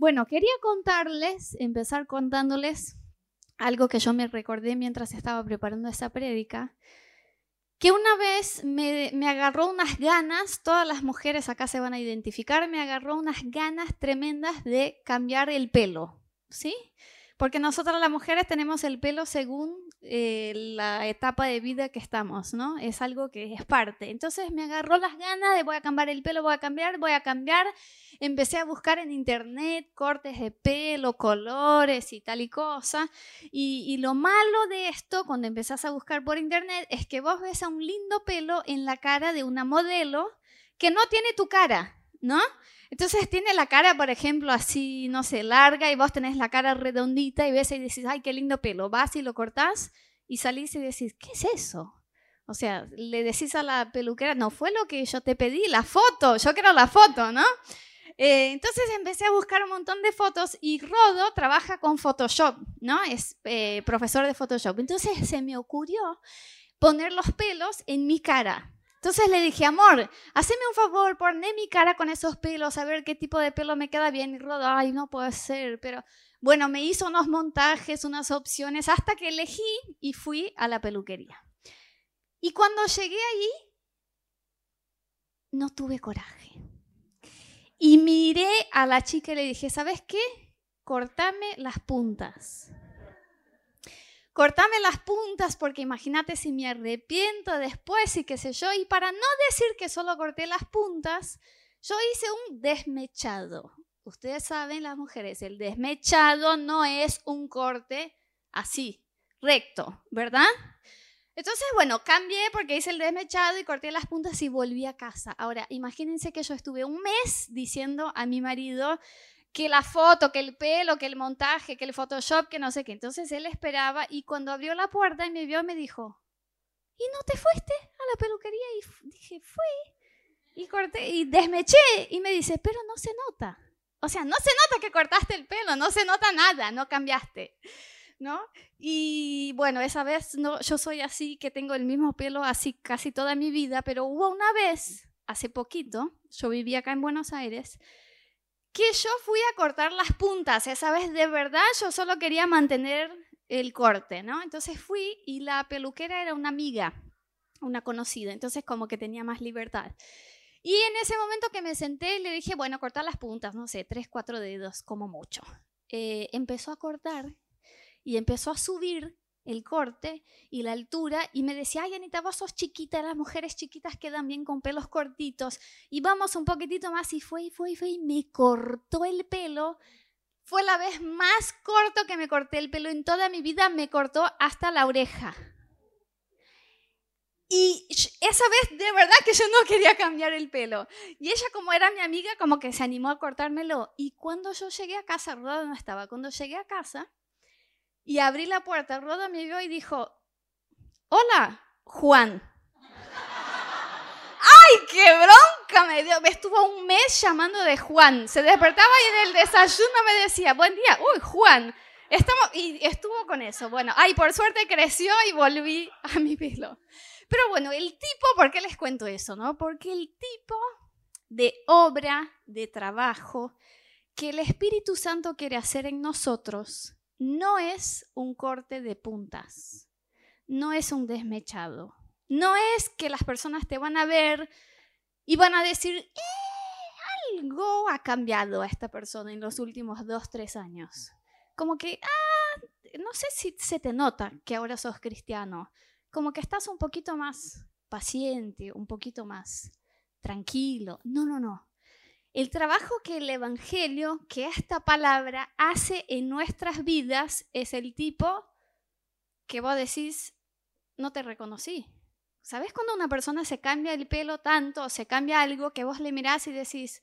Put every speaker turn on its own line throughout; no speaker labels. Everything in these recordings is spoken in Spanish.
Bueno, quería contarles, empezar contándoles algo que yo me recordé mientras estaba preparando esa prédica, que una vez me, me, agarró unas ganas, todas las mujeres acá se van a identificar, me agarró unas ganas tremendas de cambiar el pelo, ¿sí? Porque nosotras las mujeres tenemos el pelo según eh, la etapa de vida que estamos, ¿no? Es algo que es parte. Entonces me agarró las ganas de voy a cambiar el pelo, voy a cambiar, voy a cambiar. Empecé a buscar en internet cortes de pelo, colores y tal y cosa. Y, y lo malo de esto, cuando empezás a buscar por internet, es que vos ves a un lindo pelo en la cara de una modelo que no tiene tu cara, ¿no? Entonces tiene la cara, por ejemplo, así, no sé, larga y vos tenés la cara redondita y ves y decís, ay, qué lindo pelo. Vas y lo cortás y salís y decís, ¿qué es eso? O sea, le decís a la peluquera, no fue lo que yo te pedí, la foto, yo quiero la foto, ¿no? Eh, entonces empecé a buscar un montón de fotos y Rodo trabaja con Photoshop, ¿no? Es eh, profesor de Photoshop. Entonces se me ocurrió poner los pelos en mi cara. Entonces le dije, amor, haceme un favor, ponme mi cara con esos pelos, a ver qué tipo de pelo me queda bien. Y Rodo, ay, no puede ser, pero bueno, me hizo unos montajes, unas opciones, hasta que elegí y fui a la peluquería. Y cuando llegué ahí, no tuve coraje. Y miré a la chica y le dije, ¿sabes qué? Cortame las puntas cortame las puntas porque imagínate si me arrepiento después y qué sé yo. Y para no decir que solo corté las puntas, yo hice un desmechado. Ustedes saben, las mujeres, el desmechado no es un corte así, recto, ¿verdad? Entonces, bueno, cambié porque hice el desmechado y corté las puntas y volví a casa. Ahora, imagínense que yo estuve un mes diciendo a mi marido, que la foto, que el pelo, que el montaje, que el Photoshop, que no sé qué. Entonces él esperaba y cuando abrió la puerta y me vio me dijo, ¿y no te fuiste a la peluquería? Y dije, fui. Y corté y desmeché y me dice, pero no se nota. O sea, no se nota que cortaste el pelo, no se nota nada, no cambiaste. ¿No? Y bueno, esa vez no, yo soy así, que tengo el mismo pelo así casi toda mi vida, pero hubo una vez, hace poquito, yo vivía acá en Buenos Aires, que yo fui a cortar las puntas. Esa vez de verdad yo solo quería mantener el corte, ¿no? Entonces fui y la peluquera era una amiga, una conocida, entonces como que tenía más libertad. Y en ese momento que me senté le dije, bueno, cortar las puntas, no sé, tres, cuatro dedos, como mucho. Eh, empezó a cortar y empezó a subir el corte y la altura y me decía, ay Anita, vos sos chiquita, las mujeres chiquitas quedan bien con pelos cortitos y vamos un poquitito más y fue y fue y fue y me cortó el pelo. Fue la vez más corto que me corté el pelo en toda mi vida, me cortó hasta la oreja. Y esa vez de verdad que yo no quería cambiar el pelo. Y ella como era mi amiga, como que se animó a cortármelo. Y cuando yo llegué a casa, no estaba, cuando llegué a casa, y abrí la puerta. Roda me vio y dijo, hola, Juan. ¡Ay, qué bronca me dio! Me estuvo un mes llamando de Juan. Se despertaba y en el desayuno me decía, buen día, uy, Juan. Estamos, y estuvo con eso. Bueno, ay, por suerte creció y volví a mi pelo. Pero bueno, el tipo, ¿por qué les cuento eso? No? Porque el tipo de obra, de trabajo, que el Espíritu Santo quiere hacer en nosotros no es un corte de puntas, no es un desmechado, no es que las personas te van a ver y van a decir, eh, algo ha cambiado a esta persona en los últimos dos, tres años. Como que, ah, no sé si se te nota que ahora sos cristiano, como que estás un poquito más paciente, un poquito más tranquilo. No, no, no. El trabajo que el Evangelio, que esta palabra hace en nuestras vidas es el tipo que vos decís, no te reconocí. ¿Sabes cuando una persona se cambia el pelo tanto, se cambia algo que vos le mirás y decís,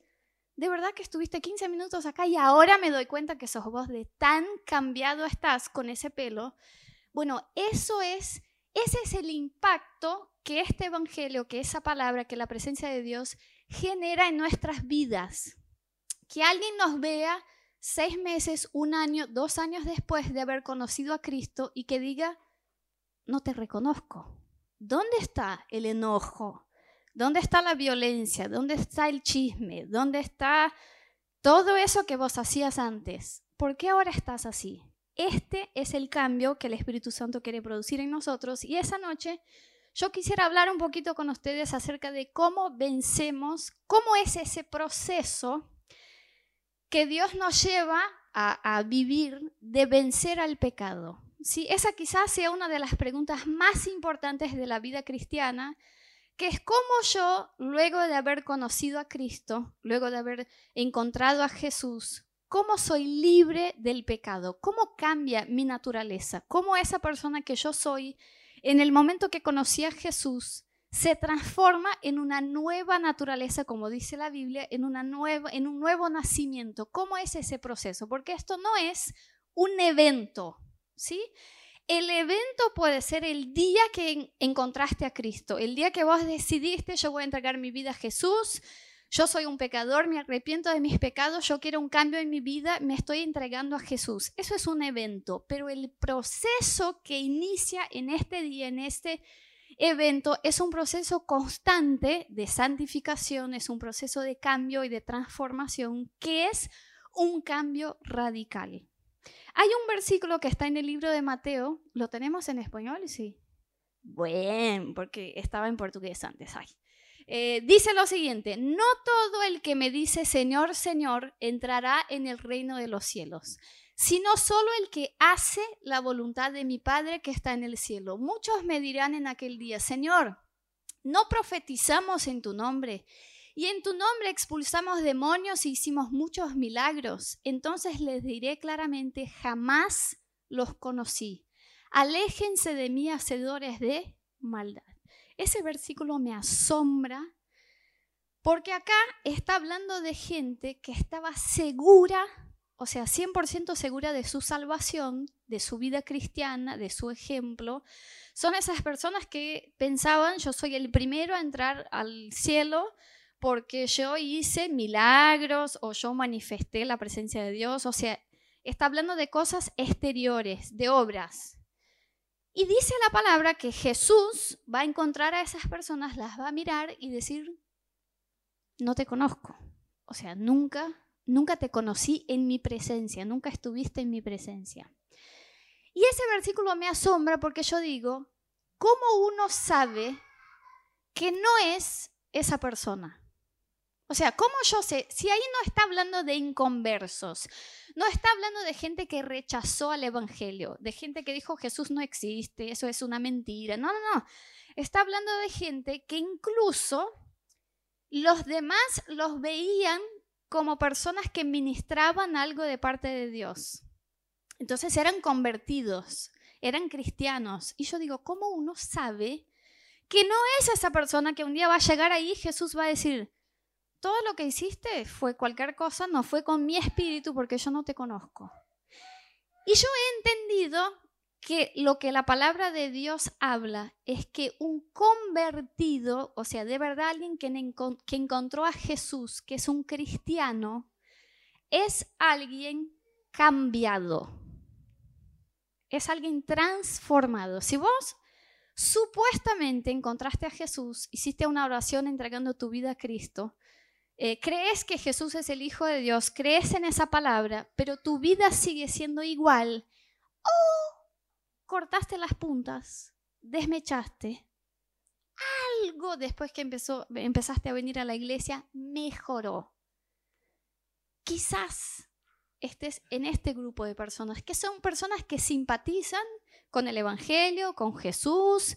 de verdad que estuviste 15 minutos acá y ahora me doy cuenta que sos vos de tan cambiado estás con ese pelo? Bueno, eso es, ese es el impacto que este evangelio, que esa palabra, que la presencia de Dios genera en nuestras vidas. Que alguien nos vea seis meses, un año, dos años después de haber conocido a Cristo y que diga, no te reconozco. ¿Dónde está el enojo? ¿Dónde está la violencia? ¿Dónde está el chisme? ¿Dónde está todo eso que vos hacías antes, ¿por qué ahora estás así? Este es el cambio que el Espíritu Santo quiere producir en nosotros y esa noche yo quisiera hablar un poquito con ustedes acerca de cómo vencemos, cómo es ese proceso que Dios nos lleva a, vivir de vencer al pecado. ¿Sí? Esa quizás sea una de las preguntas más importantes de la vida cristiana, que es cómo yo, luego de haber conocido a Cristo, luego de haber encontrado a Jesús, cómo soy libre del pecado, cómo cambia mi naturaleza, cómo esa persona que yo soy, en el momento que conocí a Jesús, se transforma en una nueva naturaleza, como dice la Biblia, en, una nueva, en un nuevo nacimiento. ¿Cómo es ese proceso? Porque esto no es un evento, ¿sí? El evento puede ser el día que encontraste a Cristo, el día que vos decidiste, yo voy a entregar mi vida a Jesús, yo soy un pecador, me arrepiento de mis pecados, yo quiero un cambio en mi vida, me estoy entregando a Jesús. Eso es un evento, pero el proceso que inicia en este día, en este evento es un proceso constante de santificación, es un proceso de cambio y de transformación que es un cambio radical. Hay un versículo que está en el libro de Mateo, ¿lo tenemos en español? Sí. Bueno, porque estaba en portugués antes. Eh, dice lo siguiente, no todo el que me dice Señor, Señor entrará en el reino de los cielos, sino solo el que hace la voluntad de mi Padre que está en el cielo. Muchos me dirán en aquel día, Señor, no profetizamos en tu nombre, y en tu nombre expulsamos demonios y hicimos muchos milagros. Entonces les diré claramente, jamás los conocí. Aléjense de mí, hacedores de maldad. Ese versículo me asombra porque acá está hablando de gente que estaba segura o sea, 100% segura de su salvación, de su vida cristiana, de su ejemplo, son esas personas que pensaban, yo soy el primero a entrar al cielo porque yo hice milagros o yo manifesté la presencia de Dios, o sea, está hablando de cosas exteriores, de obras. Y dice la palabra que Jesús va a encontrar a esas personas, las va a mirar y decir, no te conozco. O sea, nunca nunca te conocí en mi presencia, nunca estuviste en mi presencia. Y ese versículo me asombra porque yo digo, ¿cómo uno sabe que no es esa persona? O sea, ¿cómo yo sé? Si ahí no está hablando de inconversos, no está hablando de gente que rechazó al Evangelio, de gente que dijo Jesús no existe, eso es una mentira. No, no, no. Está hablando de gente que incluso los demás los veían como personas que ministraban algo de parte de Dios. Entonces eran convertidos, eran cristianos. Y yo digo, ¿cómo uno sabe que no es esa persona que un día va a llegar ahí y Jesús va a decir, todo lo que hiciste fue cualquier cosa, no fue con mi espíritu porque yo no te conozco? Y yo he entendido que lo que la palabra de Dios habla es que un convertido, o sea, de verdad alguien que, que encontró a Jesús, que es un cristiano, es alguien cambiado. Es alguien transformado. Si vos supuestamente encontraste a Jesús, hiciste una oración entregando tu vida a Cristo, eh, crees que Jesús es el Hijo de Dios, crees en esa palabra, pero tu vida sigue siendo igual, ¡oh! cortaste las puntas, desmechaste. Algo después que empezó, empezaste a venir a la iglesia mejoró. Quizás estés en este grupo de personas, que son personas que simpatizan con el Evangelio, con Jesús,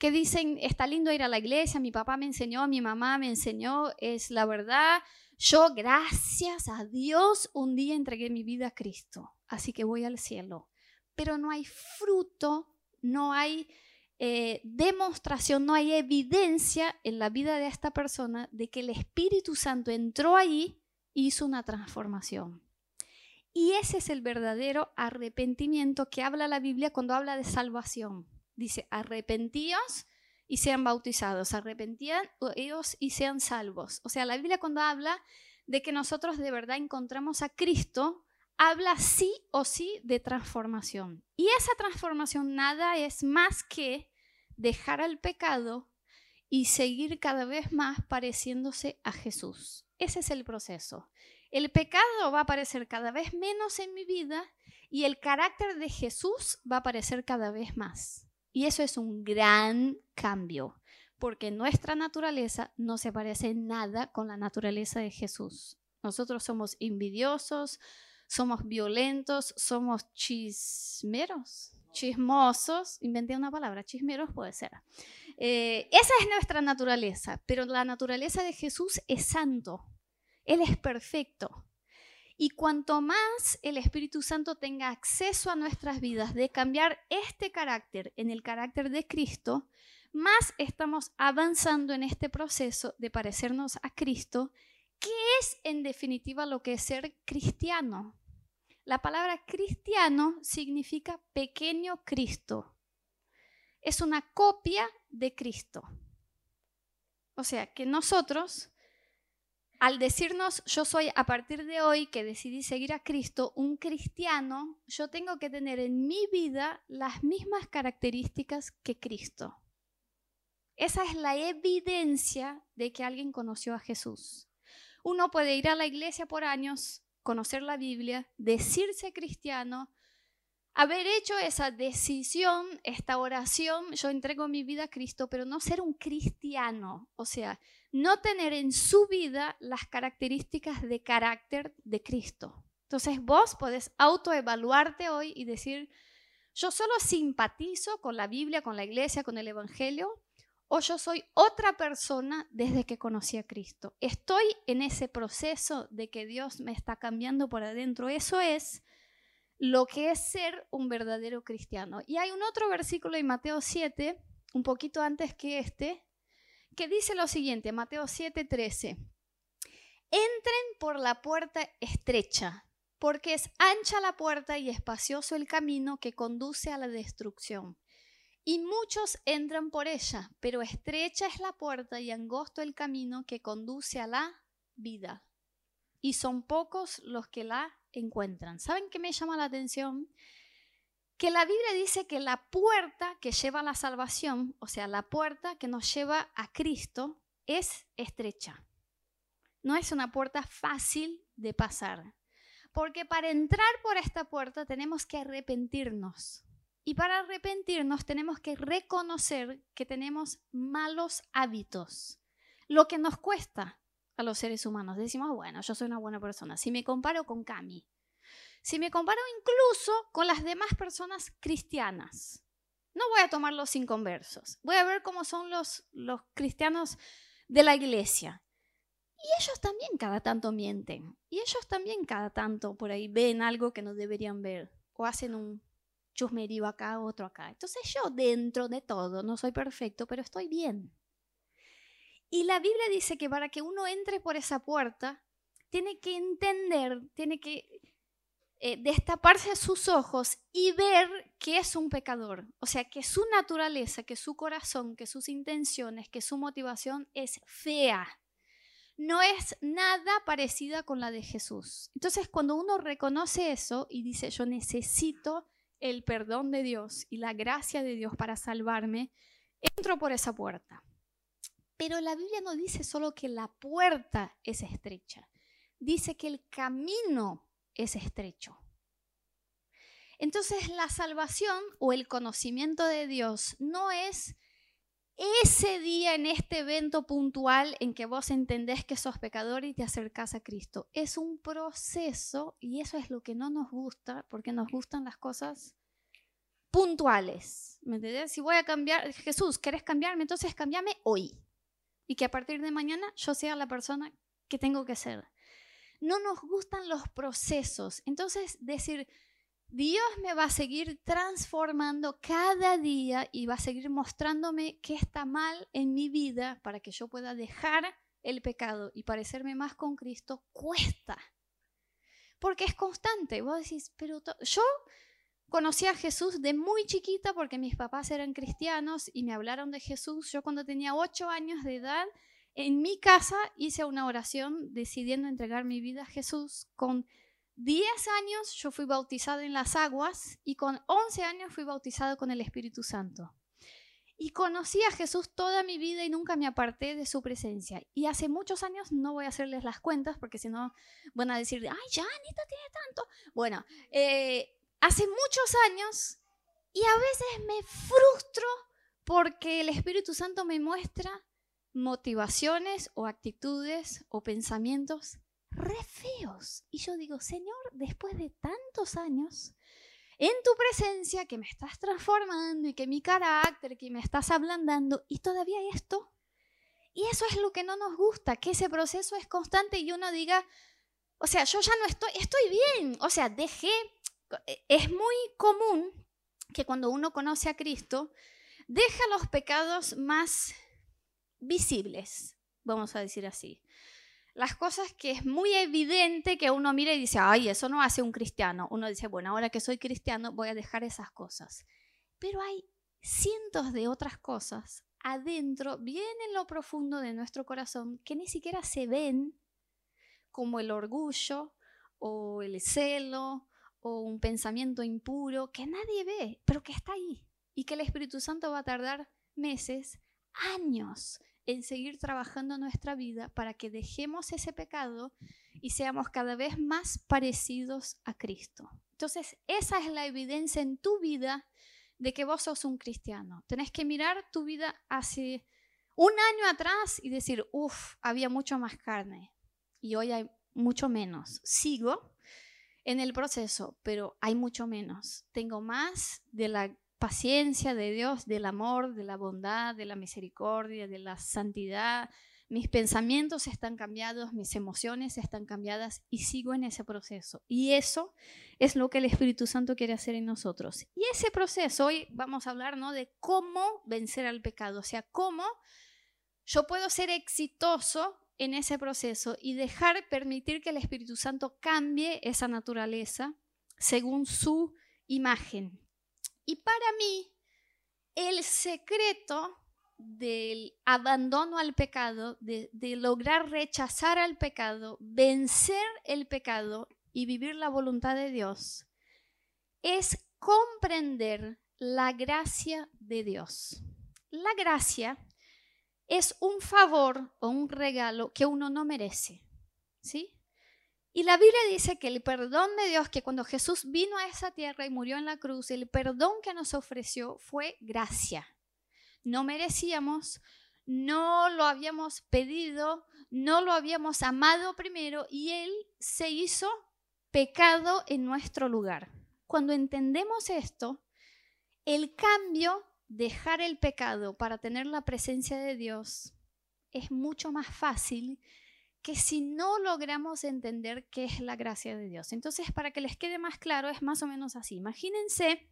que dicen, está lindo ir a la iglesia, mi papá me enseñó, mi mamá me enseñó, es la verdad. Yo, gracias a Dios, un día entregué mi vida a Cristo, así que voy al cielo pero no hay fruto, no hay eh, demostración, no hay evidencia en la vida de esta persona de que el Espíritu Santo entró ahí hizo una transformación. Y ese es el verdadero arrepentimiento que habla la Biblia cuando habla de salvación. Dice, arrepentíos y sean bautizados, arrepentían ellos y sean salvos. O sea, la Biblia cuando habla de que nosotros de verdad encontramos a Cristo, habla sí o sí de transformación. Y esa transformación nada es más que dejar al pecado y seguir cada vez más pareciéndose a Jesús. Ese es el proceso. el pecado va a aparecer cada vez menos en mi vida y el carácter de Jesús va a aparecer cada vez más. Y eso es un gran cambio, porque nuestra naturaleza no se parece nada con la naturaleza de Jesús. Nosotros somos envidiosos, somos violentos, somos chismeros, chismosos, inventé una palabra, chismeros puede ser. Eh, esa es nuestra naturaleza, pero la naturaleza de Jesús es santo, Él es perfecto. Y cuanto más el Espíritu Santo tenga acceso a nuestras vidas de cambiar este carácter en el carácter de Cristo, más estamos avanzando en este proceso de parecernos a Cristo, que es en definitiva lo que es ser cristiano. La palabra cristiano significa pequeño Cristo. Es una copia de Cristo. O sea que nosotros al decirnos yo soy a partir de hoy que decidí seguir a Cristo, un cristiano, yo tengo que tener en mi vida las mismas características que Cristo. Esa es la evidencia de que alguien conoció a Jesús. Uno puede ir a la iglesia por años, conocer la Biblia, decirse cristiano, haber hecho esa decisión, esta oración, yo entrego mi vida a Cristo, pero no ser un cristiano, o sea, no tener en su vida las características de carácter de Cristo. Entonces vos podés autoevaluarte hoy y decir, yo solo simpatizo con la Biblia, con la iglesia, con el Evangelio, o yo soy otra persona desde que conocí a Cristo. Estoy en ese proceso de que Dios me está cambiando por adentro. Eso es lo que es ser un verdadero cristiano. Y hay un otro versículo en Mateo 7, un poquito antes que este, dice lo siguiente, Mateo 7:13. Entren por la puerta estrecha, porque es ancha la puerta y espacioso el camino que conduce a la destrucción. Y muchos entran por ella, pero estrecha es la puerta y angosto el camino que conduce a la vida. Y son pocos los que la encuentran. ¿Saben qué me llama la atención? Que la Biblia dice que la puerta que lleva a la salvación, o sea, la puerta que nos lleva a Cristo, es estrecha. No es una puerta fácil de pasar. Porque para entrar por esta puerta tenemos que arrepentirnos. Y para arrepentirnos tenemos que reconocer que tenemos malos hábitos. Lo que nos cuesta a los seres humanos. Decimos, bueno, yo soy una buena persona. Si me comparo con Cami, si me comparo incluso con las demás personas cristianas, no voy a tomar los inconversos, voy a ver cómo son los, los cristianos de la iglesia. Y ellos también cada tanto mienten. Y ellos también cada tanto por ahí ven algo que no deberían ver. O hacen un chusmerío acá, otro acá. Entonces yo dentro de todo no soy perfecto, pero estoy bien. Y la Biblia dice que para que uno entre por esa puerta, tiene que entender, tiene que eh, destaparse sus ojos y ver que es un pecador. O sea, que su naturaleza, que su corazón, que sus intenciones, que su motivación es fea. No es nada parecida con la de Jesús. Entonces, cuando uno reconoce eso y dice, yo necesito el perdón de Dios y la gracia de Dios para salvarme, entro por esa puerta. Pero la Biblia no dice solo que la puerta es estrecha, dice que el camino es estrecho. Entonces la salvación o el conocimiento de Dios no es ese día en este evento puntual en que vos entendés que sos pecador y te acercás a Cristo. Es un proceso y eso es lo que no nos gusta porque nos gustan las cosas puntuales. ¿Me entendés? Si voy a cambiar, Jesús, ¿querés cambiarme? Entonces cambiame hoy. Y que a partir de mañana yo sea la persona que tengo que ser no nos gustan los procesos. Entonces, decir, Dios me va a seguir transformando cada día y va a seguir mostrándome qué está mal en mi vida para que yo pueda dejar el pecado y parecerme más con Cristo, cuesta. Porque es constante. Vos decís, pero yo conocí a Jesús de muy chiquita porque mis papás eran cristianos y me hablaron de Jesús. Yo cuando tenía ocho años de edad en mi casa hice una oración decidiendo entregar mi vida a Jesús. Con 10 años yo fui bautizado en las aguas y con 11 años fui bautizado con el Espíritu Santo. y conocí a Jesús toda mi vida y nunca me aparté de su presencia. Y hace muchos años, no voy a hacerles las cuentas porque si no van a decir, ay, ya, Anita tiene tanto. Bueno, eh, hace muchos años y a veces me frustro porque el Espíritu Santo me muestra motivaciones o actitudes o pensamientos re feos. Y yo digo, Señor, después de tantos años, en tu presencia, que me estás transformando y que mi carácter, que me estás ablandando, y todavía esto. Y eso es lo que no nos gusta, que ese proceso es constante y uno diga, o sea, yo ya no estoy, estoy bien, o sea, dejé, es muy común que cuando uno conoce a Cristo, deja los pecados más visibles, vamos a decir así las cosas que es muy evidente que uno mira y dice, ay, eso no hace un cristiano. Uno dice, bueno, ahora que soy cristiano voy a dejar esas cosas. Pero hay cientos de otras cosas adentro, bien en lo profundo de nuestro corazón, que ni siquiera se ven, como el orgullo o el celo o un pensamiento impuro que nadie ve, pero que está ahí y que el Espíritu Santo va a tardar meses, años en seguir trabajando nuestra vida para que dejemos ese pecado y seamos cada vez más parecidos a Cristo. Entonces, esa es la evidencia en tu vida de que vos sos un cristiano. Tenés que mirar tu vida hace un año atrás y decir, uff, había mucho más carne y hoy hay mucho menos. Sigo en el proceso, pero hay mucho menos. Tengo más de la paciencia de Dios, del amor, de la bondad, de la misericordia, de la santidad. Mis pensamientos están cambiados, mis emociones están cambiadas y sigo en ese proceso. Y eso es lo que el Espíritu Santo quiere hacer en nosotros. Y ese proceso, hoy vamos a hablar ¿no? de cómo vencer al pecado, o sea, cómo yo puedo ser exitoso en ese proceso y dejar, permitir que el Espíritu Santo cambie esa naturaleza según su imagen. Y para mí, el secreto del abandono al pecado, de, lograr rechazar al pecado, vencer el pecado y vivir la voluntad de Dios, es comprender la gracia de Dios. La gracia es un favor o un regalo que uno no merece. ¿Sí? Y la Biblia dice que el perdón de Dios, que cuando Jesús vino a esa tierra y murió en la cruz, el perdón que nos ofreció fue gracia. No merecíamos, no lo habíamos pedido, no lo habíamos amado primero y Él se hizo pecado en nuestro lugar. Cuando entendemos esto, el cambio, dejar el pecado para tener la presencia de Dios, es mucho más fácil que si no logramos entender qué es la gracia de Dios. Entonces, para que les quede más claro, es más o menos así. Imagínense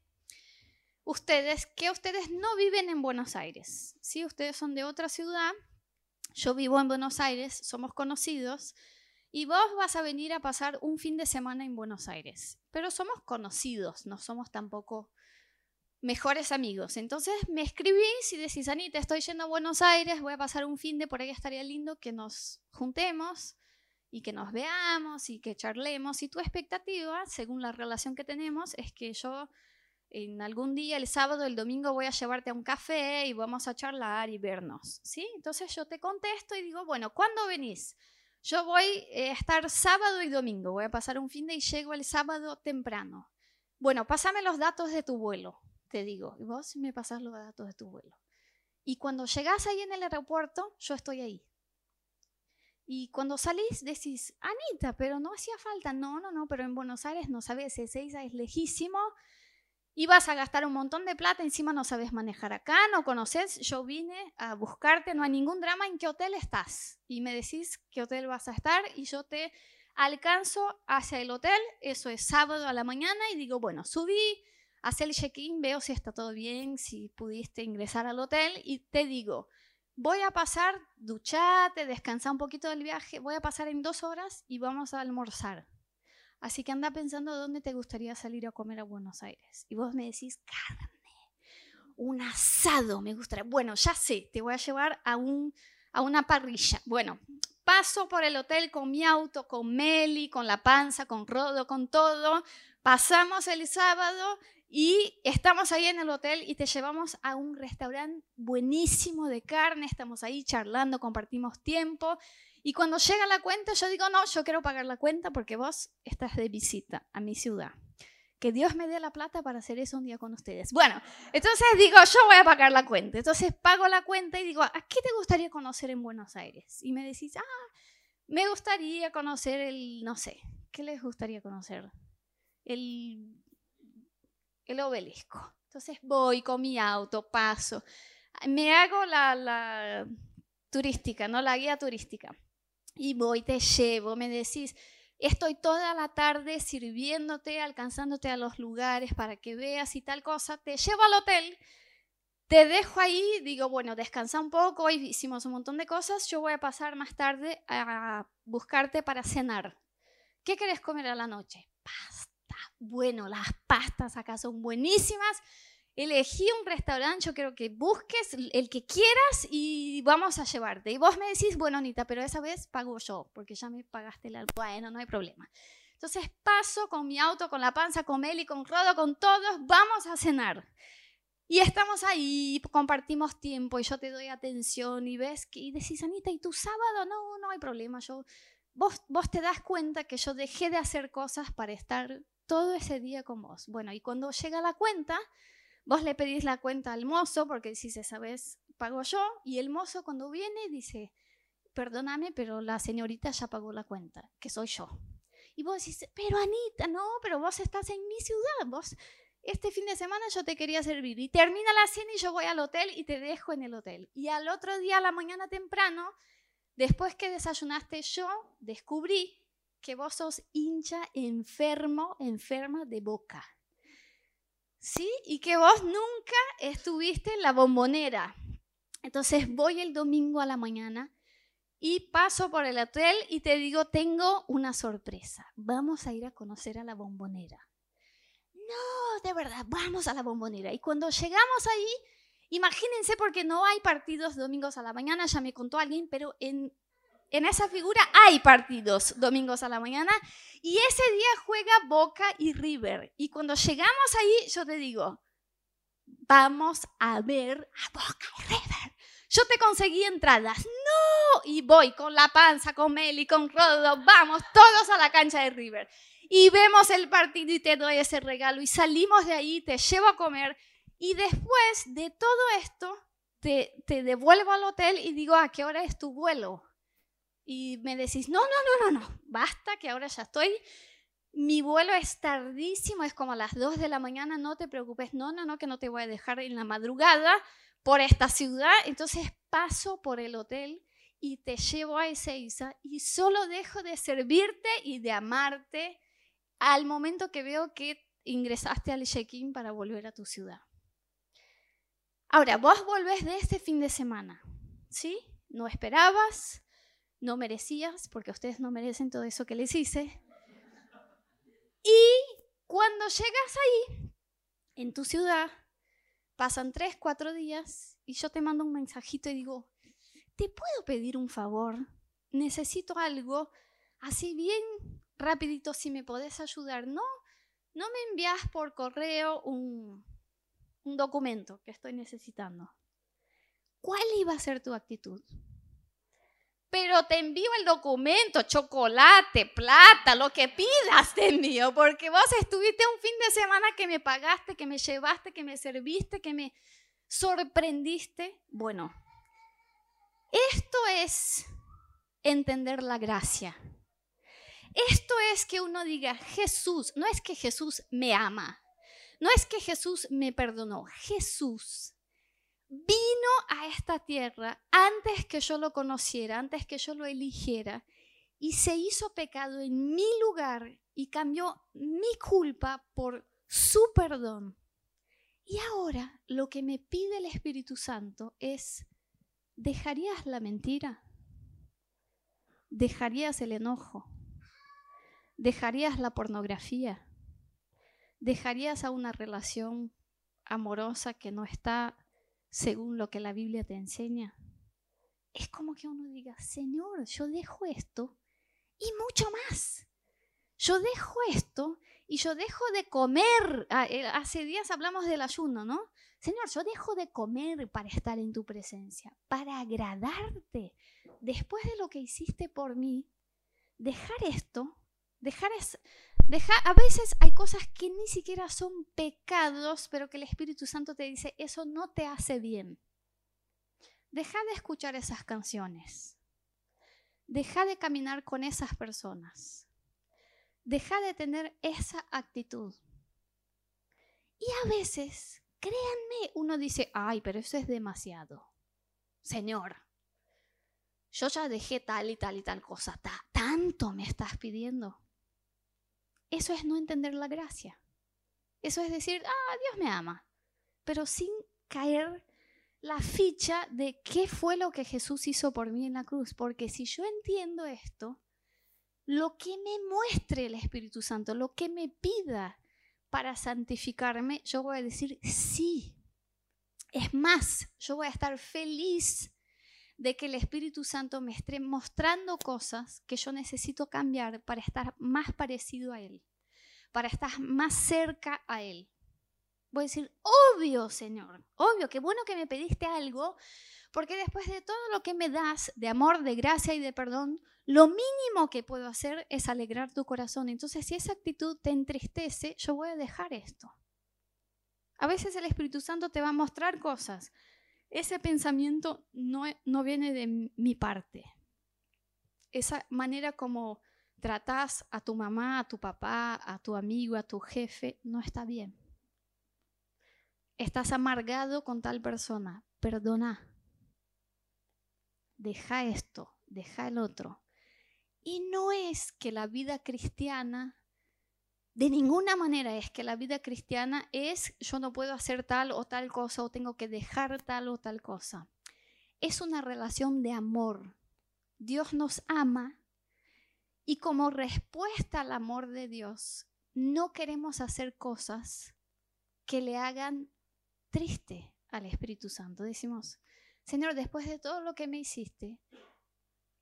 ustedes que ustedes no viven en Buenos Aires, ¿sí? Ustedes son de otra ciudad, yo vivo en Buenos Aires, somos conocidos, y vos vas a venir a pasar un fin de semana en Buenos Aires, pero somos conocidos, no somos tampoco mejores amigos. Entonces me escribís y decís, Anita, estoy yendo a Buenos Aires, voy a pasar un fin de por ahí, estaría lindo que nos juntemos y que nos veamos y que charlemos. Y tu expectativa, según la relación que tenemos, es que yo en algún día, el sábado, el domingo, voy a llevarte a un café y vamos a charlar y vernos. ¿sí? Entonces yo te contesto y digo, bueno, ¿cuándo venís? Yo voy a estar sábado y domingo, voy a pasar un fin de y llego el sábado temprano. Bueno, pásame los datos de tu vuelo te digo, y vos me pasas los datos de tu vuelo. Y cuando llegás ahí en el aeropuerto, yo estoy ahí. Y cuando salís, decís, Anita, pero no hacía falta. No, no, no, pero en Buenos Aires no sabes, Ezeiza es lejísimo y vas a gastar un montón de plata, encima no sabes manejar acá, no conoces. Yo vine a buscarte, no hay ningún drama, ¿en qué hotel estás? Y me decís qué hotel vas a estar y yo te alcanzo hacia el hotel, eso es sábado a la mañana y digo, bueno, subí hace el check-in, veo si está todo bien, si pudiste ingresar al hotel y te digo, voy a pasar, duchate, descansar un poquito del viaje, voy a pasar en dos horas y vamos a almorzar. Así que anda pensando dónde te gustaría salir a comer a Buenos Aires. Y vos me decís, carne, un asado me gustaría. Bueno, ya sé, te voy a llevar a, un, a una parrilla. Bueno, paso por el hotel con mi auto, con Meli, con la panza, con Rodo, con todo. Pasamos el sábado Y estamos ahí en el hotel y te llevamos a un restaurante buenísimo de carne, estamos ahí charlando, compartimos tiempo. Y cuando llega la cuenta, yo digo, no, yo quiero pagar la cuenta porque vos estás de visita a mi ciudad. Que Dios me dé la plata para hacer eso un día con ustedes. Bueno, entonces digo, yo voy a pagar la cuenta. Entonces pago la cuenta y digo, ¿a qué te gustaría conocer en Buenos Aires? Y me decís, ah, me gustaría conocer el, no sé, ¿qué les gustaría conocer? El el obelisco. Entonces voy con mi auto, paso, me hago la, turística, ¿no? La guía turística. Y voy, te llevo, me decís, estoy toda la tarde sirviéndote, alcanzándote a los lugares para que veas y tal cosa, te llevo al hotel, te dejo ahí, digo, bueno, descansa un poco, hoy hicimos un montón de cosas, yo voy a pasar más tarde a buscarte para cenar. ¿Qué querés comer a la noche? Paz bueno, las pastas acá son buenísimas. Elegí un restaurante, yo quiero que busques el que quieras y vamos a llevarte. Y vos me decís, bueno, Anita, pero esa vez pago yo, porque ya me pagaste la... Bueno, no hay problema. Entonces paso con mi auto, con la panza, con Meli, con Rodo, con todos, vamos a cenar. Y estamos ahí, compartimos tiempo y yo te doy atención y ves que, y decís, Anita, ¿y tu sábado? No, no hay problema. Yo, vos, vos te das cuenta que yo dejé de hacer cosas para estar todo ese día con vos. Bueno, y cuando llega la cuenta, vos le pedís la cuenta al mozo, porque si esa vez pago yo, y el mozo cuando viene dice, perdóname, pero la señorita ya pagó la cuenta, que soy yo. Y vos decís, pero Anita, no, pero vos estás en mi ciudad, vos este fin de semana yo te quería servir. Y termina la cena y yo voy al hotel y te dejo en el hotel. Y al otro día, a la mañana temprano, después que desayunaste, yo descubrí que vos sos hincha enfermo, enferma de boca. ¿Sí? Y que vos nunca estuviste en la bombonera. Entonces voy el domingo a la mañana y paso por el hotel y te digo, tengo una sorpresa. Vamos a ir a conocer a la bombonera. No, de verdad, vamos a la bombonera. Y cuando llegamos ahí, imagínense porque no hay partidos domingos a la mañana, ya me contó alguien, pero en en esa figura hay partidos domingos a la mañana y ese día juega Boca y River. Y cuando llegamos ahí, yo te digo, vamos a ver a Boca y River. Yo te conseguí entradas. No, y voy con la panza, con Meli, con Rodo, vamos todos a la cancha de River. Y vemos el partido y te doy ese regalo y salimos de ahí, te llevo a comer y después de todo esto te, te devuelvo al hotel y digo, ¿a qué hora es tu vuelo? Y me decís, no, no, no, no, no, basta, que ahora ya estoy, mi vuelo es tardísimo, es como a las 2 de la mañana, no te preocupes, no, no, no, que no te voy a dejar en la madrugada por esta ciudad, entonces paso por el hotel y te llevo a Ezeiza y solo dejo de servirte y de amarte al momento que veo que ingresaste al check-in para volver a tu ciudad. Ahora, vos volvés de este fin de semana, ¿sí? No esperabas, no merecías, porque ustedes no merecen todo eso que les hice. Y cuando llegas ahí, en tu ciudad, pasan tres, cuatro días y yo te mando un mensajito y digo, ¿te puedo pedir un favor? Necesito algo, así bien rapidito, si me podés ayudar. No, no me envías por correo un, un documento que estoy necesitando. ¿Cuál iba a ser tu actitud? Pero te envío el documento, chocolate, plata, lo que pidas te envío, porque vos estuviste un fin de semana que me pagaste, que me llevaste, que me serviste, que me sorprendiste. Bueno, esto es entender la gracia. Esto es que uno diga, Jesús, no es que Jesús me ama, no es que Jesús me perdonó, Jesús vino a esta tierra antes que yo lo conociera, antes que yo lo eligiera, y se hizo pecado en mi lugar y cambió mi culpa por su perdón. Y ahora lo que me pide el Espíritu Santo es, ¿dejarías la mentira? ¿Dejarías el enojo? ¿Dejarías la pornografía? ¿Dejarías a una relación amorosa que no está según lo que la Biblia te enseña. Es como que uno diga, Señor, yo dejo esto y mucho más. Yo dejo esto y yo dejo de comer. Ah, eh, hace días hablamos del ayuno, ¿no? Señor, yo dejo de comer para estar en tu presencia, para agradarte. Después de lo que hiciste por mí, dejar esto, dejar es, a veces hay cosas que ni siquiera son pecados, pero que el Espíritu Santo te dice, eso no te hace bien. Deja de escuchar esas canciones. Deja de caminar con esas personas. Deja de tener esa actitud. Y a veces, créanme, uno dice, ay, pero eso es demasiado. Señor, yo ya dejé tal y tal y tal cosa. tanto me estás pidiendo. Eso es no entender la gracia. Eso es decir, ah, Dios me ama, pero sin caer la ficha de qué fue lo que Jesús hizo por mí en la cruz. Porque si yo entiendo esto, lo que me muestre el Espíritu Santo, lo que me pida para santificarme, yo voy a decir sí. Es más, yo voy a estar feliz de que el Espíritu Santo me esté mostrando cosas que yo necesito cambiar para estar más parecido a Él, para estar más cerca a Él. Voy a decir, obvio, Señor, obvio, qué bueno que me pediste algo, porque después de todo lo que me das de amor, de gracia y de perdón, lo mínimo que puedo hacer es alegrar tu corazón. Entonces, si esa actitud te entristece, yo voy a dejar esto. A veces el Espíritu Santo te va a mostrar cosas. Ese pensamiento no, no viene de mi parte. Esa manera como tratas a tu mamá, a tu papá, a tu amigo, a tu jefe, no está bien estás amargado con tal persona, perdona. Deja esto, deja el otro. Y no es que la vida cristiana, de ninguna manera es que la vida cristiana es yo no puedo hacer tal o tal cosa o tengo que dejar tal o tal cosa. Es una relación de amor. Dios nos ama y como respuesta al amor de Dios, no queremos hacer cosas que le hagan triste al Espíritu Santo. Decimos, Señor, después de todo lo que me hiciste,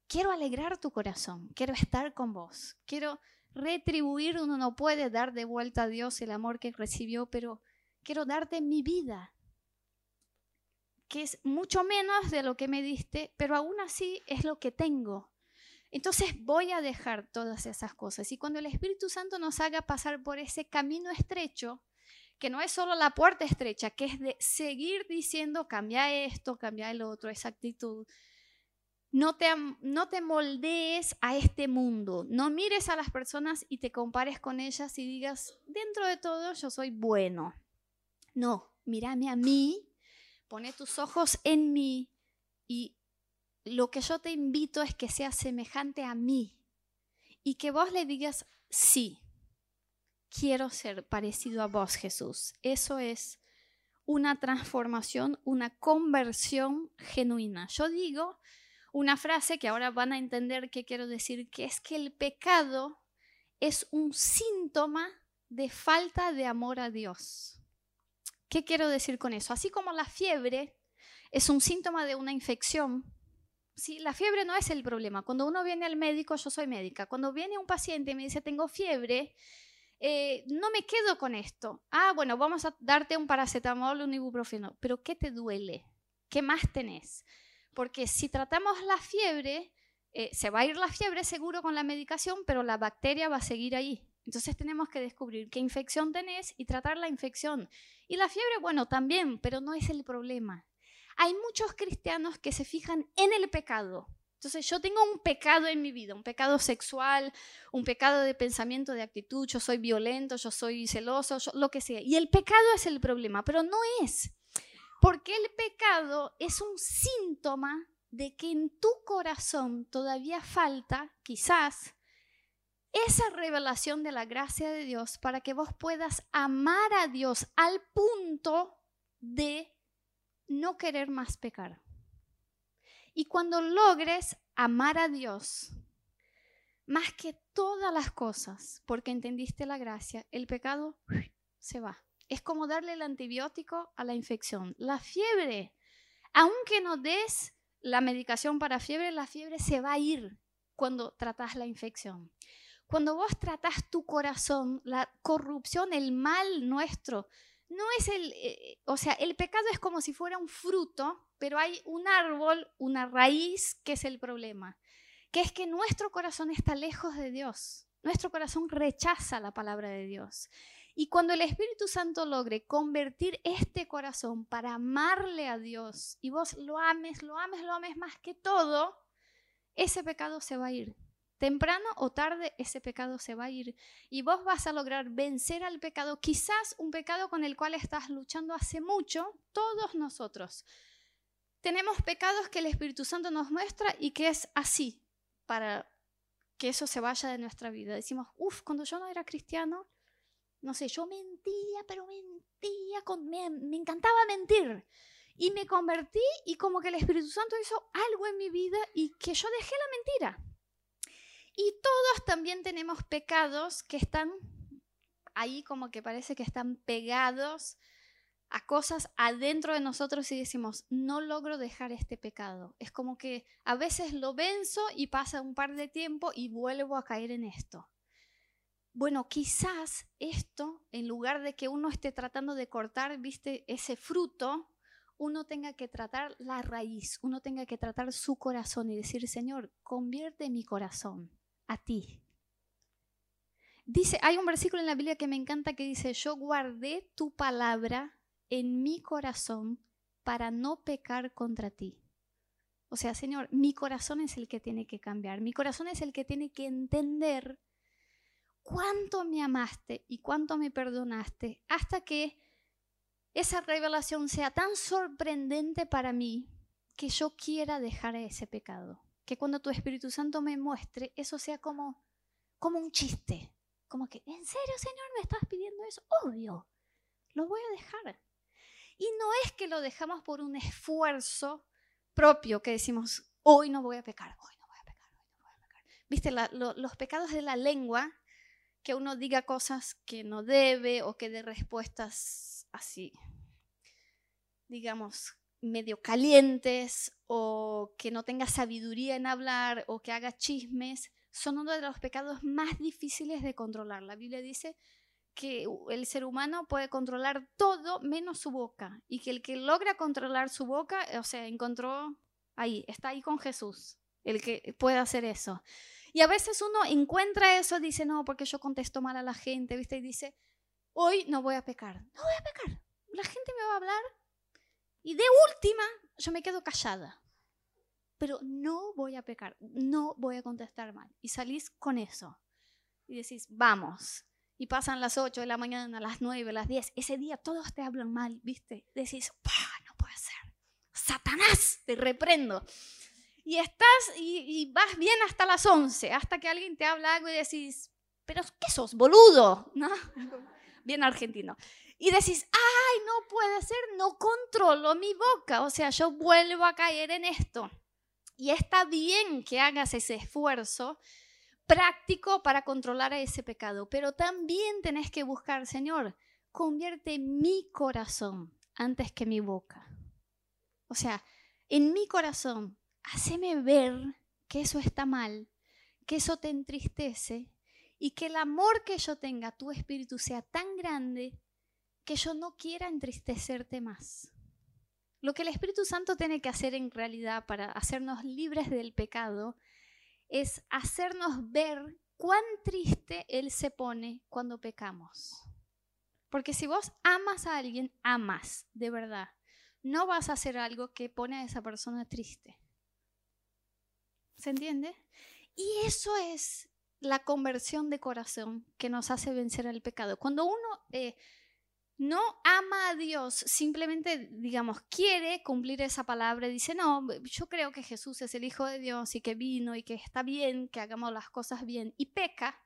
quiero alegrar tu corazón, quiero estar con vos, quiero retribuir, uno no puede dar de vuelta a Dios el amor que recibió, pero quiero darte mi vida, que es mucho menos de lo que me diste, pero aún así es lo que tengo. Entonces voy a dejar todas esas cosas. Y cuando el Espíritu Santo nos haga pasar por ese camino estrecho, que no es solo la puerta estrecha, que es de seguir diciendo, cambia esto, cambia el otro, esa actitud. No te, no te moldees a este mundo, no mires a las personas y te compares con ellas y digas, dentro de todo yo soy bueno. No, mírame a mí, pone tus ojos en mí y lo que yo te invito es que seas semejante a mí y que vos le digas, sí, quiero ser parecido a vos, Jesús. Eso es una transformación, una conversión genuina. Yo digo una frase que ahora van a entender qué quiero decir, que es que el pecado es un síntoma de falta de amor a Dios. ¿Qué quiero decir con eso? Así como la fiebre es un síntoma de una infección, ¿sí? la fiebre no es el problema. Cuando uno viene al médico, yo soy médica, cuando viene un paciente y me dice tengo fiebre, eh, no me quedo con esto. Ah, bueno, vamos a darte un paracetamol, un ibuprofeno, pero ¿qué te duele? ¿Qué más tenés? Porque si tratamos la fiebre, eh, se va a ir la fiebre seguro con la medicación, pero la bacteria va a seguir ahí. Entonces tenemos que descubrir qué infección tenés y tratar la infección. Y la fiebre, bueno, también, pero no es el problema. Hay muchos cristianos que se fijan en el pecado, entonces yo tengo un pecado en mi vida, un pecado sexual, un pecado de pensamiento, de actitud, yo soy violento, yo soy celoso, lo que sea. Y el pecado es el problema, pero no es. Porque el pecado es un síntoma de que en tu corazón todavía falta, quizás, esa revelación de la gracia de Dios para que vos puedas amar a Dios al punto de no querer más pecar. Y cuando logres amar a Dios más que todas las cosas, porque entendiste la gracia, el pecado se va. Es como darle el antibiótico a la infección. La fiebre, aunque no des la medicación para fiebre, la fiebre se va a ir cuando tratas la infección. Cuando vos tratás tu corazón, la corrupción, el mal nuestro, no es el, eh, o sea, el pecado es como si fuera un fruto, pero hay un árbol, una raíz que es el problema, que es que nuestro corazón está lejos de Dios. Nuestro corazón rechaza la palabra de Dios. Y cuando el Espíritu Santo logre convertir este corazón para amarle a Dios y vos lo ames, lo ames, lo ames más que todo, ese pecado se va a ir. Temprano o tarde ese pecado se va a ir y vos vas a lograr vencer al pecado, quizás un pecado con el cual estás luchando hace mucho, todos nosotros. Tenemos pecados que el Espíritu Santo nos muestra y que es así, para que eso se vaya de nuestra vida. Decimos, uff, cuando yo no era cristiano, no sé, yo mentía, pero mentía, con, me, me encantaba mentir. Y me convertí y como que el Espíritu Santo hizo algo en mi vida y que yo dejé la mentira. Y todos también tenemos pecados que están ahí como que parece que están pegados a cosas adentro de nosotros y decimos, no logro dejar este pecado. Es como que a veces lo venzo y pasa un par de tiempo y vuelvo a caer en esto. Bueno, quizás esto, en lugar de que uno esté tratando de cortar, viste, ese fruto, uno tenga que tratar la raíz, uno tenga que tratar su corazón y decir, Señor, convierte mi corazón a ti. Dice, hay un versículo en la Biblia que me encanta que dice, yo guardé tu palabra en mi corazón para no pecar contra ti. O sea, Señor, mi corazón es el que tiene que cambiar, mi corazón es el que tiene que entender cuánto me amaste y cuánto me perdonaste hasta que esa revelación sea tan sorprendente para mí que yo quiera dejar ese pecado que cuando tu Espíritu Santo me muestre, eso sea como, como un chiste. Como que, ¿en serio, Señor, me estás pidiendo eso? Obvio, lo voy a dejar. Y no es que lo dejamos por un esfuerzo propio, que decimos, hoy no voy a pecar, hoy no voy a pecar, hoy no voy a pecar. Viste, los pecados de la lengua, que uno diga cosas que no debe o que dé respuestas así, digamos, medio calientes o que no tenga sabiduría en hablar o que haga chismes, son uno de los pecados más difíciles de controlar. La Biblia dice que el ser humano puede controlar todo menos su boca y que el que logra controlar su boca, o sea, encontró ahí, está ahí con Jesús, el que puede hacer eso. Y a veces uno encuentra eso, dice, no, porque yo contesto mal a la gente, ¿viste? Y dice, hoy no voy a pecar, no voy a pecar. La gente me va a hablar y de última, yo me quedo callada. Pero no voy a pecar, no voy a contestar mal. Y salís con eso. Y decís, vamos. Y pasan las 8 de la mañana, las 9, las 10. Ese día todos te hablan mal, ¿viste? Decís, no puede ser. Satanás, te reprendo. Y estás y, vas bien hasta las 11, hasta que alguien te habla algo y decís, pero ¿qué sos, boludo? ¿No? Bien argentino y decís, ay, no puede ser, no controlo mi boca, o sea, yo vuelvo a caer en esto. Y está bien que hagas ese esfuerzo práctico para controlar ese pecado, pero también tenés que buscar, Señor, convierte mi corazón antes que mi boca. O sea, en mi corazón, haceme ver que eso está mal, que eso te entristece y que el amor que yo tenga a tu espíritu sea tan grande que yo no quiera entristecerte más. Lo que el Espíritu Santo tiene que hacer en realidad para hacernos libres del pecado es hacernos ver cuán triste Él se pone cuando pecamos. Porque si vos amas a alguien, amas, de verdad. No vas a hacer algo que pone a esa persona triste. ¿Se entiende? Y eso es la conversión de corazón que nos hace vencer al pecado. Cuando uno eh, no ama a Dios, simplemente, digamos, quiere cumplir esa palabra, dice, no, yo creo que Jesús es el Hijo de Dios y que vino y que está bien, que hagamos las cosas bien, y peca,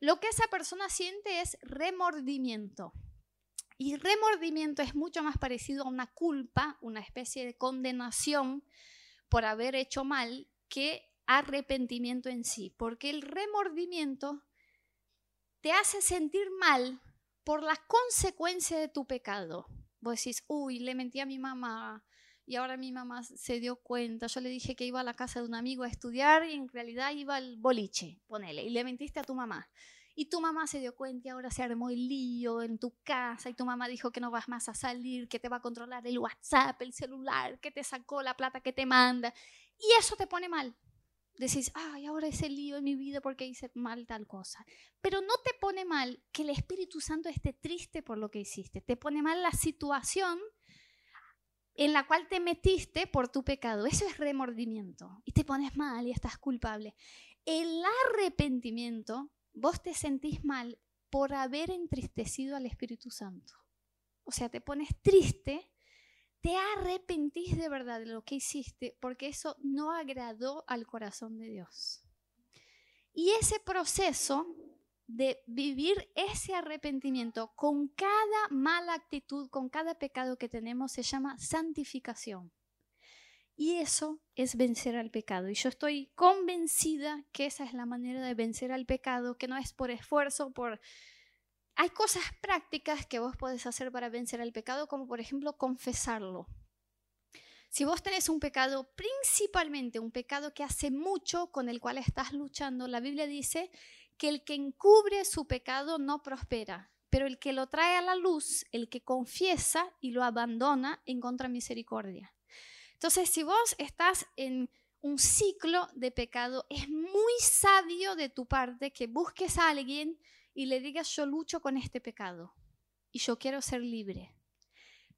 lo que esa persona siente es remordimiento. Y remordimiento es mucho más parecido a una culpa, una especie de condenación por haber hecho mal, que arrepentimiento en sí, porque el remordimiento te hace sentir mal por las consecuencias de tu pecado. Vos decís, uy, le mentí a mi mamá y ahora mi mamá se dio cuenta. Yo le dije que iba a la casa de un amigo a estudiar y en realidad iba al boliche, ponele, y le mentiste a tu mamá. Y tu mamá se dio cuenta y ahora se armó el lío en tu casa y tu mamá dijo que no vas más a salir, que te va a controlar el WhatsApp, el celular, que te sacó la plata que te manda. Y eso te pone mal. Decís, ay, ahora ese lío en mi vida porque hice mal tal cosa. Pero no te pone mal que el Espíritu Santo esté triste por lo que hiciste. Te pone mal la situación en la cual te metiste por tu pecado. Eso es remordimiento. Y te pones mal y estás culpable. El arrepentimiento vos te sentís mal por haber entristecido al Espíritu Santo. O sea, te pones triste, te arrepentís de verdad de lo que hiciste porque eso no agradó al corazón de Dios. Y ese proceso de vivir ese arrepentimiento con cada mala actitud, con cada pecado que tenemos, se llama santificación. Y eso es vencer al pecado. Y yo estoy convencida que esa es la manera de vencer al pecado, que no es por esfuerzo, por... Hay cosas prácticas que vos podés hacer para vencer al pecado, como por ejemplo confesarlo. Si vos tenés un pecado, principalmente un pecado que hace mucho con el cual estás luchando, la Biblia dice que el que encubre su pecado no prospera, pero el que lo trae a la luz, el que confiesa y lo abandona, encuentra misericordia. Entonces, si vos estás en un ciclo de pecado, es muy sabio de tu parte que busques a alguien y le digas, yo lucho con este pecado y yo quiero ser libre.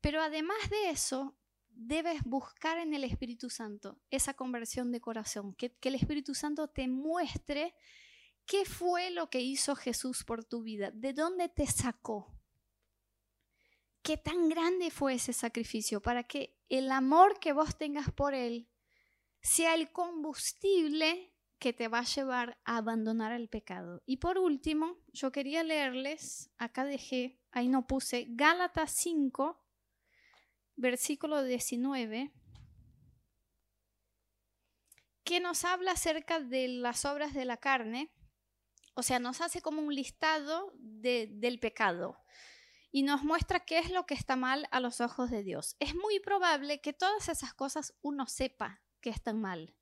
Pero además de eso, debes buscar en el Espíritu Santo esa conversión de corazón, que, que, el Espíritu Santo te muestre qué fue lo que hizo Jesús por tu vida, de dónde te sacó, qué tan grande fue ese sacrificio para que el amor que vos tengas por Él sea el combustible que te va a llevar a abandonar el pecado. Y por último, yo quería leerles, acá dejé, ahí no puse, Gálatas 5, versículo 19, que nos habla acerca de las obras de la carne, o sea, nos hace como un listado del pecado y nos muestra qué es lo que está mal a los ojos de Dios. Es muy probable que todas esas cosas uno sepa que están mal.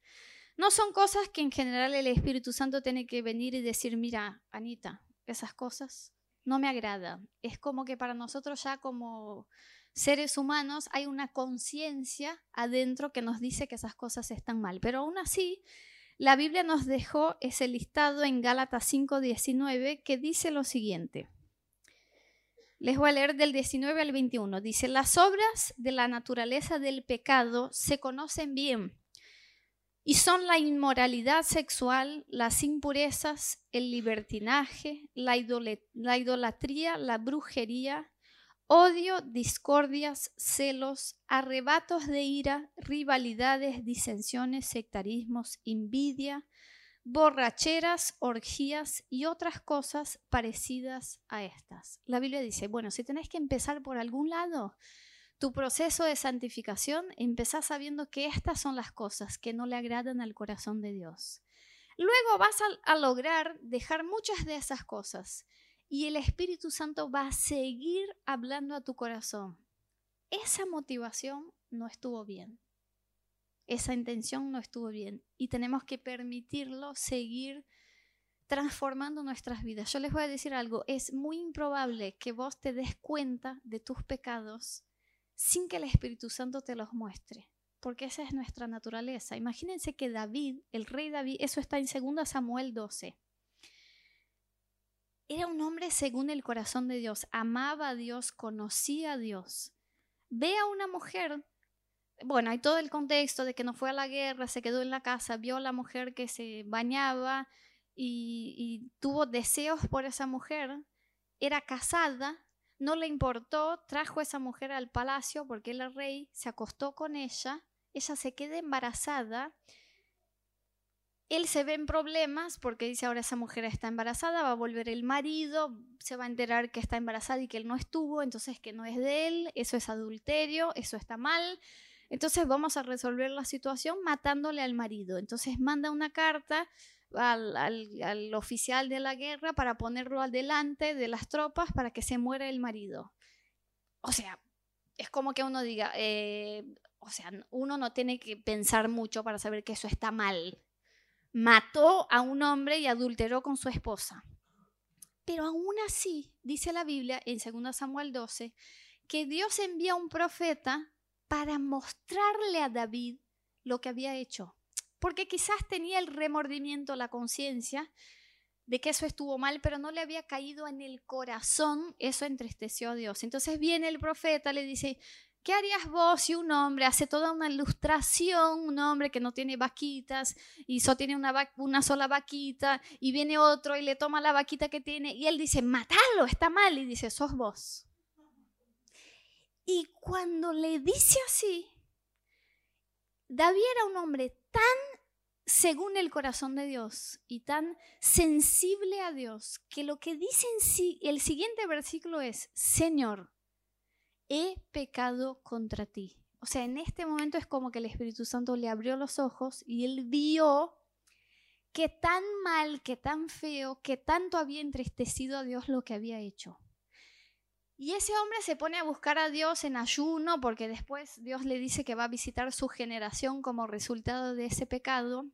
No son cosas que en general el Espíritu Santo tiene que venir y decir, mira, Anita, esas cosas no me agradan. Es como que para nosotros ya como seres humanos hay una conciencia adentro que nos dice que esas cosas están mal. Pero aún así, la Biblia nos dejó ese listado en Gálatas 5:19 que dice lo siguiente. Les voy a leer del 19 al 21. Dice, las obras de la naturaleza del pecado se conocen bien y son la inmoralidad sexual, las impurezas, el libertinaje, la, idolatría, la brujería, odio, discordias, celos, arrebatos de ira, rivalidades, disensiones, sectarismos, envidia, borracheras, orgías y otras cosas parecidas a estas. La Biblia dice, bueno, si tenés que empezar por algún lado, tu proceso de santificación, empezás sabiendo que estas son las cosas que no le agradan al corazón de Dios. Luego vas a, a lograr dejar muchas de esas cosas y el Espíritu Santo va a seguir hablando a tu corazón. Esa motivación no estuvo bien esa intención no estuvo bien y tenemos que permitirlo seguir transformando nuestras vidas. Yo les voy a decir algo, es muy improbable que vos te des cuenta de tus pecados sin que el Espíritu Santo te los muestre, porque esa es nuestra naturaleza. Imagínense que David, el rey David, eso está en 2 Samuel 12. Era un hombre según el corazón de Dios, amaba a Dios, conocía a Dios. Ve a una mujer bueno, hay todo el contexto de que no fue a la guerra, se quedó en la casa, vio a la mujer que se bañaba y, tuvo deseos por esa mujer, era casada, no le importó, trajo a esa mujer al palacio porque el rey se acostó con ella, ella se queda embarazada, él se ve en problemas porque dice ahora esa mujer está embarazada, va a volver el marido, se va a enterar que está embarazada y que él no estuvo, entonces que no es de él, eso es adulterio, eso está mal. Entonces vamos a resolver la situación matándole al marido. Entonces manda una carta al, oficial de la guerra para ponerlo al delante de las tropas para que se muera el marido. O sea, es como que uno diga, eh, o sea, uno no tiene que pensar mucho para saber que eso está mal. Mató a un hombre y adulteró con su esposa. Pero aún así, dice la Biblia en 2 Samuel 12, que Dios envía un profeta para mostrarle a David lo que había hecho. Porque quizás tenía el remordimiento, la conciencia de que eso estuvo mal, pero no le había caído en el corazón, eso entristeció a Dios. Entonces viene el profeta, le dice, ¿Qué harías vos si un hombre hace toda una ilustración, un hombre que no tiene vaquitas y solo tiene una, una, sola vaquita y viene otro y le toma la vaquita que tiene y él dice, matalo, está mal y dice, sos vos. Y cuando le dice así, David era un hombre tan según el corazón de Dios y tan sensible a Dios que lo que dice en sí, el siguiente versículo es, Señor, he pecado contra ti. O sea, en este momento es como que el Espíritu Santo le abrió los ojos y él vio que tan mal, que tan feo, que tanto había entristecido a Dios lo que había hecho. Y ese hombre se pone a buscar a Dios en ayuno porque después Dios le dice que va a visitar su generación como resultado de ese pecado.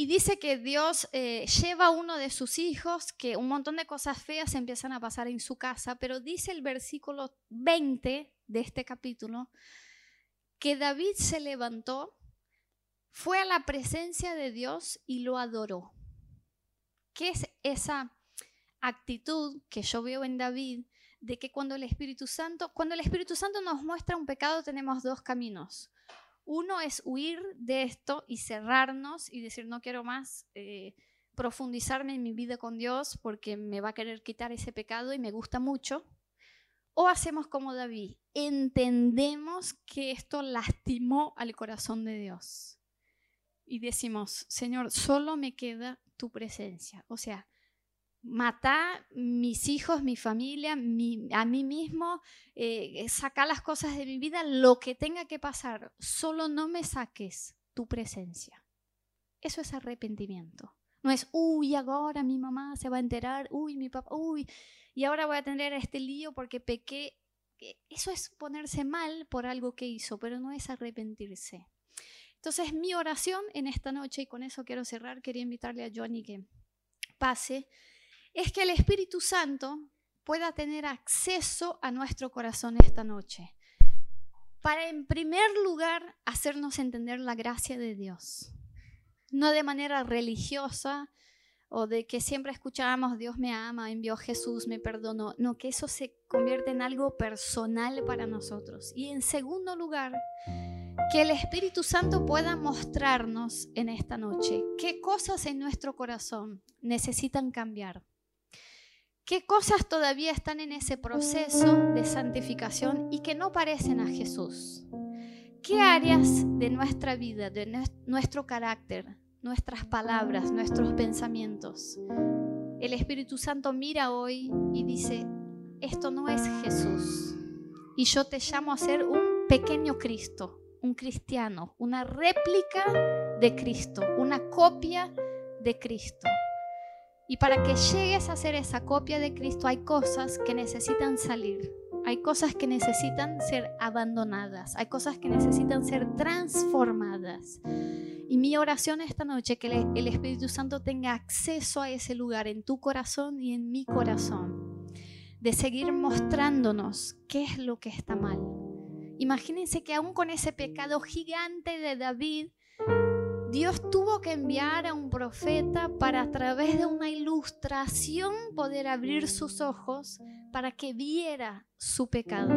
Y dice que Dios eh, lleva a uno de sus hijos, que un montón de cosas feas empiezan a pasar en su casa, pero dice el versículo 20 de este capítulo, que David se levantó, fue a la presencia de Dios y lo adoró. ¿Qué es esa actitud que yo veo en David? De que cuando el Espíritu Santo, cuando el Espíritu Santo nos muestra un pecado, tenemos dos caminos. Uno es huir de esto y cerrarnos y decir, no quiero más eh, profundizarme en mi vida con Dios porque me va a querer quitar ese pecado y me gusta mucho. O hacemos como David, entendemos que esto lastimó al corazón de Dios. Y decimos, Señor, solo me queda tu presencia. O sea, matar mis hijos, mi familia, a mí mismo, eh, sacar las cosas de mi vida, lo que tenga que pasar, solo no me saques tu presencia. Eso es arrepentimiento. No es, uy, ahora mi mamá se va a enterar, uy, mi papá, uy, y ahora voy a tener este lío porque pequé. Eso es ponerse mal por algo que hizo, pero no es arrepentirse. Entonces, mi oración en esta noche, y con eso quiero cerrar, quería invitarle a Johnny que pase es que el Espíritu Santo pueda tener acceso a nuestro corazón esta noche, para en primer lugar hacernos entender la gracia de Dios, no de manera religiosa o de que siempre escuchábamos Dios me ama, envió Jesús, me perdonó, no, que eso se convierte en algo personal para nosotros. Y en segundo lugar, que el Espíritu Santo pueda mostrarnos en esta noche qué cosas en nuestro corazón necesitan cambiar ¿Qué cosas todavía están en ese proceso de santificación y que no parecen a Jesús? ¿Qué áreas de nuestra vida, de nuestro carácter, nuestras palabras, nuestros pensamientos? El Espíritu Santo mira hoy y dice, esto no es Jesús. Y yo te llamo a ser un pequeño Cristo, un cristiano, una réplica de Cristo, una copia de Cristo. Y para que llegues a ser esa copia de Cristo hay cosas que necesitan salir. Hay cosas que necesitan ser abandonadas. Hay cosas que necesitan ser transformadas. Y mi oración esta noche que el Espíritu Santo tenga acceso a ese lugar en tu corazón y en mi corazón. De seguir mostrándonos qué es lo que está mal. Imagínense que aún con ese pecado gigante de David, Dios tuvo que enviar a un profeta para a través de una ilustración poder abrir sus ojos para que viera su pecado.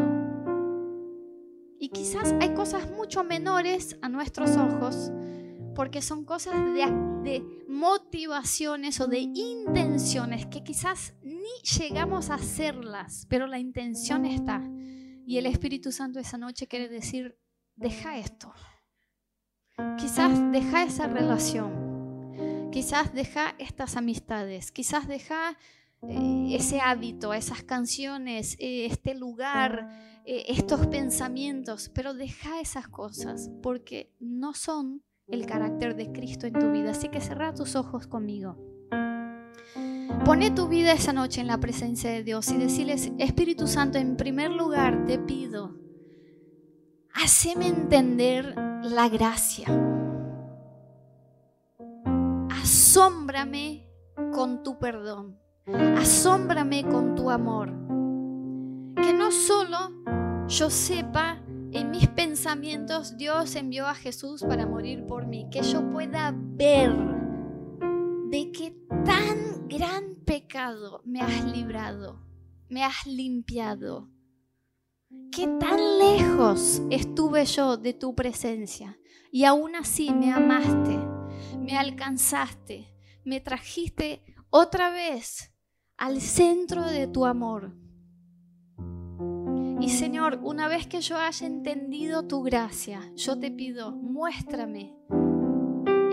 Y quizás hay cosas mucho menores a nuestros ojos porque son cosas de, motivaciones o de intenciones que quizás ni llegamos a hacerlas, pero la intención está. Y el Espíritu Santo esa noche quiere decir, deja esto Quizás deja esa relación, quizás deja estas amistades, quizás deja eh, ese hábito, esas canciones, eh, este lugar, eh, estos pensamientos, pero deja esas cosas porque no son el carácter de Cristo en tu vida. Así que cerra tus ojos conmigo. Pone tu vida esa noche en la presencia de Dios y decirles, Espíritu Santo, en primer lugar te pido haceme entender la gracia. Asómbrame con tu perdón. Asómbrame con tu amor. Que no solo yo sepa en mis pensamientos Dios envió a Jesús para morir por mí, que yo pueda ver de qué tan gran pecado me has librado, me has limpiado. Qué tan lejos estuve yo de tu presencia y aún así me amaste, me alcanzaste, me trajiste otra vez al centro de tu amor. Y Señor, una vez que yo haya entendido tu gracia, yo te pido, muéstrame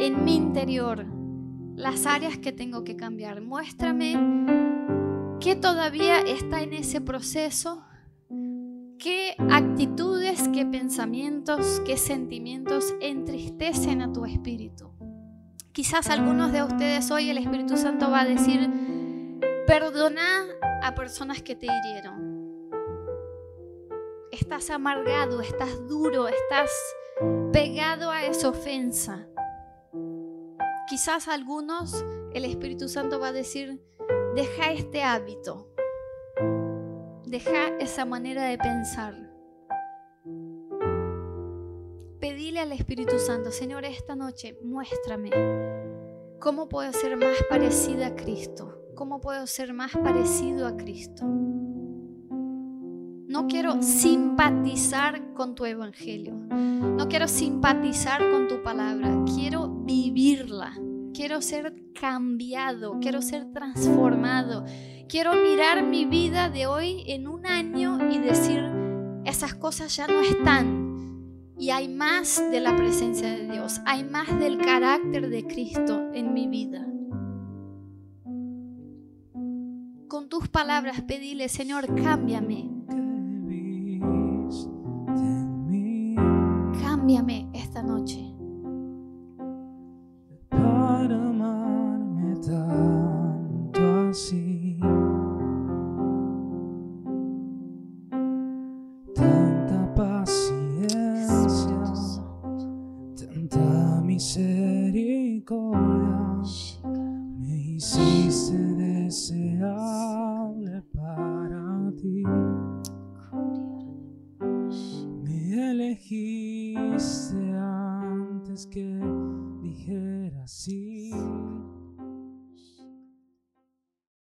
en mi interior las áreas que tengo que cambiar. Muéstrame qué todavía está en ese proceso, qué actitudes, qué pensamientos, qué sentimientos entristecen a tu espíritu. Quizás algunos de ustedes hoy el Espíritu Santo va a decir, perdona a personas que te hirieron estás amargado, estás duro, estás pegado a esa ofensa. Quizás algunos el Espíritu Santo va a decir, deja este hábito, deja esa manera de pensar. Pedile al Espíritu Santo, Señor, esta noche muéstrame cómo puedo ser más parecida a Cristo, cómo puedo ser más parecido a Cristo. No quiero simpatizar con tu evangelio. No quiero simpatizar con tu palabra. Quiero vivirla. Quiero ser cambiado. Quiero ser transformado. Quiero mirar mi vida de hoy en un año y decir, esas cosas ya no están. Y hay más de la presencia de Dios. Hay más del carácter de Cristo en mi vida. Con tus palabras pedile, Señor, cámbiame Cámbiame esta noche.